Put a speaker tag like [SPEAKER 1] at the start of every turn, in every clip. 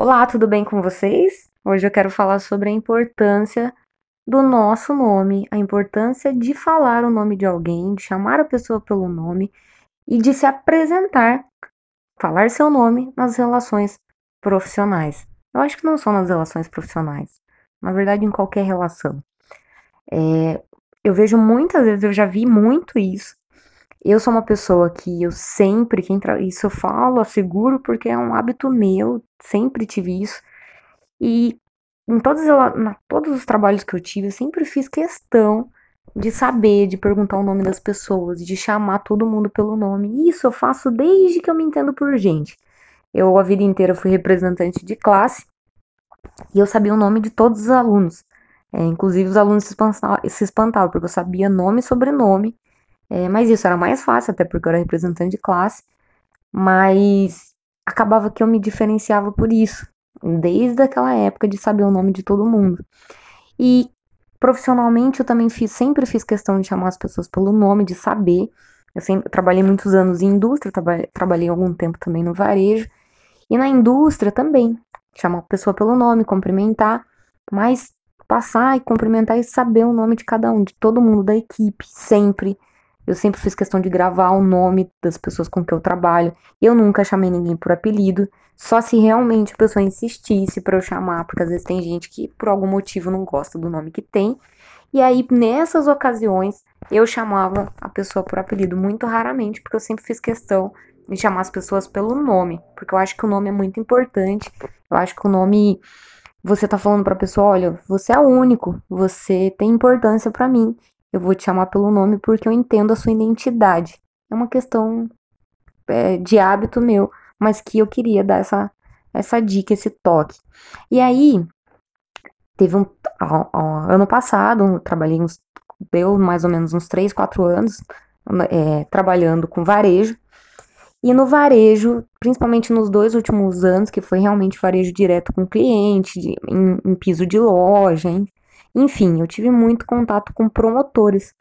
[SPEAKER 1] Olá, tudo bem com vocês? Hoje eu quero falar sobre a importância do nosso nome, a importância de falar o nome de alguém, de chamar a pessoa pelo nome e de se apresentar, falar seu nome nas relações profissionais. Eu acho que não só nas relações profissionais, na verdade, em qualquer relação. É, eu vejo muitas vezes, eu já vi muito isso. Eu sou uma pessoa que eu sempre, isso eu falo, asseguro, porque é um hábito meu, sempre tive isso. E em todos, na, todos os trabalhos que eu tive, eu sempre fiz questão de saber, de perguntar o nome das pessoas, de chamar todo mundo pelo nome. Isso eu faço desde que eu me entendo por gente. Eu a vida inteira fui representante de classe e eu sabia o nome de todos os alunos. É, inclusive os alunos se espantavam, se espantavam, porque eu sabia nome e sobrenome. É, mas isso era mais fácil, até porque eu era representante de classe. Mas acabava que eu me diferenciava por isso, desde aquela época de saber o nome de todo mundo. E profissionalmente eu também fiz, sempre fiz questão de chamar as pessoas pelo nome, de saber. Eu sempre trabalhei muitos anos em indústria, trabalhei, trabalhei algum tempo também no varejo. E na indústria também, chamar a pessoa pelo nome, cumprimentar, mas passar e cumprimentar e saber o nome de cada um, de todo mundo da equipe, sempre. Eu sempre fiz questão de gravar o nome das pessoas com que eu trabalho. Eu nunca chamei ninguém por apelido, só se realmente a pessoa insistisse para eu chamar, porque às vezes tem gente que por algum motivo não gosta do nome que tem. E aí, nessas ocasiões, eu chamava a pessoa por apelido muito raramente, porque eu sempre fiz questão de chamar as pessoas pelo nome, porque eu acho que o nome é muito importante. Eu acho que o nome você tá falando para a pessoa, olha, você é único, você tem importância para mim. Eu vou te chamar pelo nome porque eu entendo a sua identidade. É uma questão é, de hábito meu, mas que eu queria dar essa, essa dica, esse toque. E aí, teve um. Ó, ó, ano passado, trabalhei uns. Deu mais ou menos uns 3, 4 anos é, trabalhando com varejo. E no varejo, principalmente nos dois últimos anos, que foi realmente varejo direto com cliente, de, em, em, piso de loja, hein? Enfim, eu tive muito contato com promotores.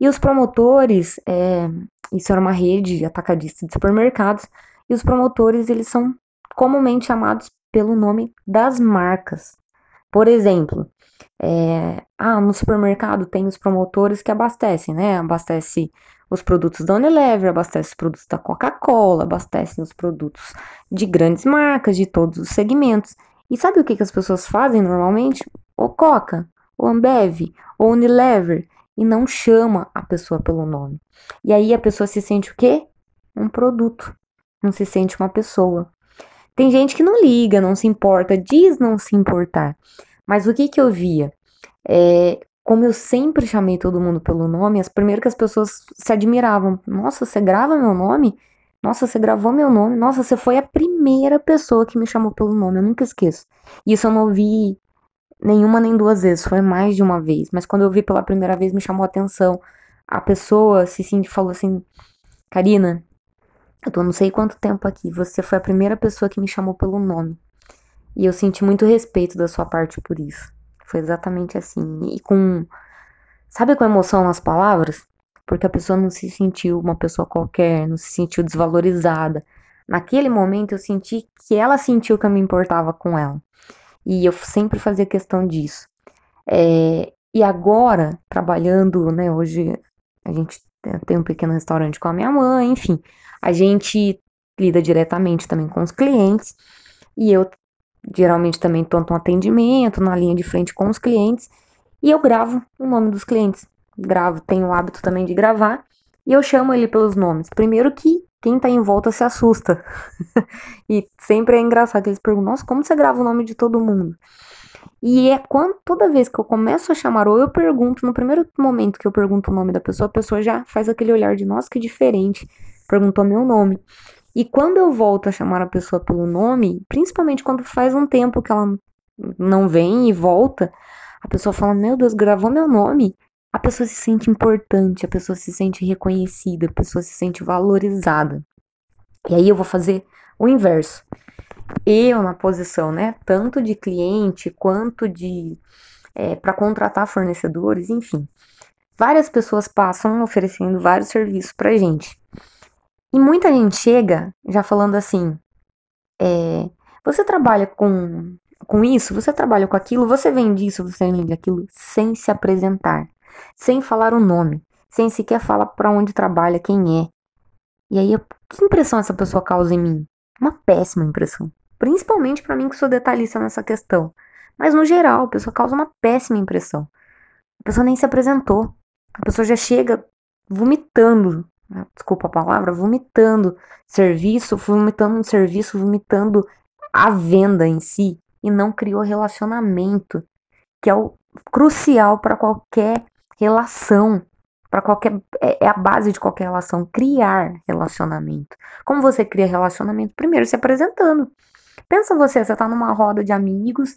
[SPEAKER 1] E os promotores, é, isso era uma rede atacadista de supermercados, e os promotores, eles são comumente chamados pelo nome das marcas. Por exemplo, é, ah, no supermercado tem os promotores que abastecem, né? Abastece os produtos da Unilever, abastece os produtos da Coca-Cola, abastecem os produtos de grandes marcas, de todos os segmentos. E sabe o que, que as pessoas fazem normalmente? O Coca, o Ambev, o Unilever, e não chama a pessoa pelo nome. E aí a pessoa se sente o quê? Um produto, não se sente uma pessoa. Tem gente que não liga, não se importa, diz não se importar. Mas o que que eu via? É, como eu sempre chamei todo mundo pelo nome, as primeiras que as pessoas se admiravam. Nossa, você grava meu nome? Nossa, você gravou meu nome? Nossa, você foi a primeira pessoa que me chamou pelo nome, eu nunca esqueço. Isso eu não ouvi nenhuma nem duas vezes, foi mais de uma vez. Mas quando eu vi pela primeira vez, me chamou a atenção. A pessoa se sentiu, falou assim: Karina, eu tô não sei quanto tempo aqui, você foi a primeira pessoa que me chamou pelo nome. E eu senti muito respeito da sua parte por isso. Foi exatamente assim. E com. Sabe com emoção nas palavras? Porque a pessoa não se sentiu uma pessoa qualquer, não se sentiu desvalorizada. Naquele momento eu senti que ela sentiu que eu me importava com ela. E eu sempre fazia questão disso. É, e agora, trabalhando, né, hoje a gente tem um pequeno restaurante com a minha mãe, enfim, a gente lida diretamente também com os clientes. E eu geralmente também tô no atendimento, na linha de frente com os clientes, e eu gravo o nome dos clientes. Gravo, tenho o hábito também de gravar, e eu chamo ele pelos nomes. Primeiro que quem tá em volta se assusta. e sempre é engraçado que eles perguntam: "Nossa, como você grava o nome de todo mundo?" E é quando toda vez que eu começo a chamar ou eu pergunto, no primeiro momento que eu pergunto o nome da pessoa, a pessoa já faz aquele olhar de nossa, que diferente, perguntou meu nome. E quando eu volto a chamar a pessoa pelo nome, principalmente quando faz um tempo que ela não vem e volta, a pessoa fala: Meu Deus, gravou meu nome. A pessoa se sente importante, a pessoa se sente reconhecida, a pessoa se sente valorizada. E aí eu vou fazer o inverso. Eu, na posição, né, tanto de cliente quanto de. É, para contratar fornecedores, enfim. Várias pessoas passam oferecendo vários serviços pra gente. E muita gente chega já falando assim: é, Você trabalha com, com isso, você trabalha com aquilo, você vende isso, você vende aquilo, sem se apresentar, sem falar o nome, sem sequer falar para onde trabalha, quem é. E aí, que impressão essa pessoa causa em mim? Uma péssima impressão. Principalmente para mim que sou detalhista nessa questão. Mas no geral, a pessoa causa uma péssima impressão. A pessoa nem se apresentou. A pessoa já chega vomitando, né, desculpa a palavra, vomitando serviço, vomitando um serviço, vomitando a venda em si e não criou relacionamento, que é o crucial para qualquer relação, para qualquer é, é, a base de qualquer relação, criar relacionamento. Como você cria relacionamento? Primeiro se apresentando. Pensa você, você tá numa roda de amigos,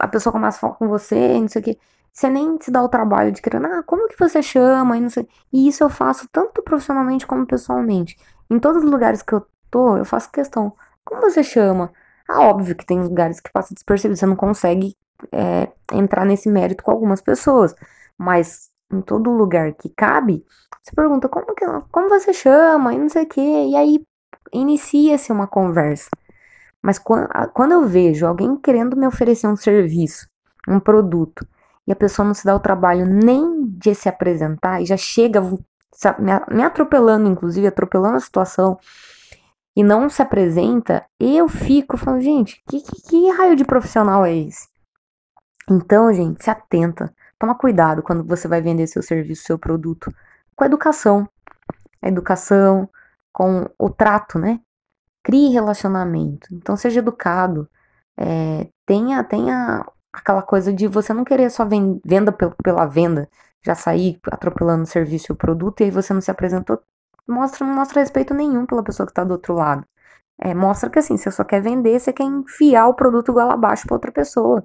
[SPEAKER 1] a pessoa começa a falar com você, não sei o que. Você nem se dá o trabalho de querer, ah, como que você chama? E, não sei. e isso eu faço tanto profissionalmente como pessoalmente. Em todos os lugares que eu tô, eu faço questão. Como você chama? Ah, óbvio que tem lugares que passa despercebido, você não consegue é, entrar nesse mérito com algumas pessoas. Mas em todo lugar que cabe, você pergunta como, que, como você chama e não sei o que. E aí inicia-se uma conversa. Mas quando eu vejo alguém querendo me oferecer um serviço, um produto, e a pessoa não se dá o trabalho nem de se apresentar e já chega me atropelando, inclusive atropelando a situação, e não se apresenta, eu fico falando, gente, que, que, que raio de profissional é esse? Então, gente, se atenta. Toma cuidado quando você vai vender seu serviço, seu produto. Com a educação. A educação, com o trato, né? Crie relacionamento. Então seja educado. É, tenha, tenha aquela coisa de você não querer só venda pela venda, já sair atropelando o serviço e o produto, e aí você não se apresentou. Mostra, não mostra respeito nenhum pela pessoa que está do outro lado. É, mostra que assim, você só quer vender, você quer enfiar o produto igual abaixo para outra pessoa.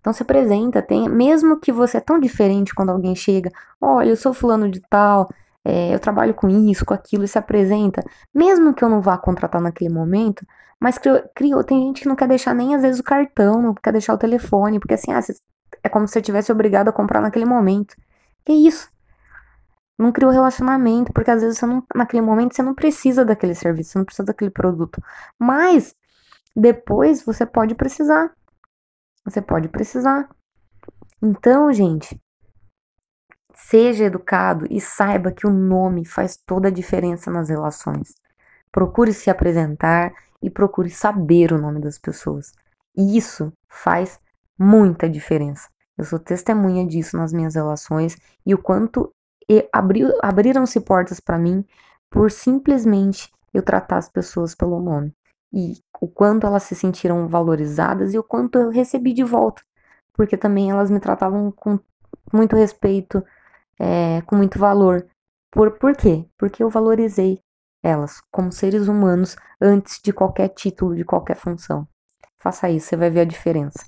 [SPEAKER 1] Então se apresenta, tem, mesmo que você é tão diferente quando alguém chega, olha, eu sou fulano de tal, é, eu trabalho com isso, com aquilo, e se apresenta, mesmo que eu não vá contratar naquele momento, mas criou, criou, tem gente que não quer deixar nem às vezes o cartão, não quer deixar o telefone, porque assim, ah, é como se você tivesse obrigado a comprar naquele momento. Que isso? Não criou relacionamento, porque às vezes você não, naquele momento você não precisa daquele serviço, você não precisa daquele produto. Mas depois você pode precisar. Você pode precisar. Então, gente, Seja educado e saiba que o nome faz toda a diferença nas relações. Procure se apresentar e procure saber o nome das pessoas. E isso faz muita diferença. Eu sou testemunha disso nas minhas relações e o quanto abriram-se portas para mim por simplesmente eu tratar as pessoas pelo nome. E o quanto elas se sentiram valorizadas e o quanto eu recebi de volta. Porque também elas me tratavam com muito respeito, é, com muito valor. Por, por quê? Porque eu valorizei elas como seres humanos antes de qualquer título, de qualquer função. Faça isso, você vai ver a diferença.